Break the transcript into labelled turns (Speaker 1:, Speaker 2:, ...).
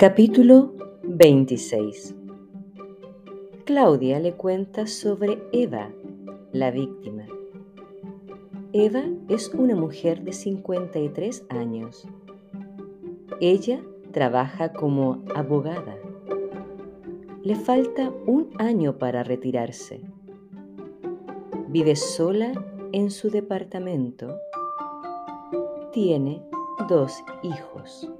Speaker 1: Capítulo 26 Claudia le cuenta sobre Eva, la víctima. Eva es una mujer de 53 años. Ella trabaja como abogada. Le falta un año para retirarse. Vive sola en su departamento. Tiene dos hijos.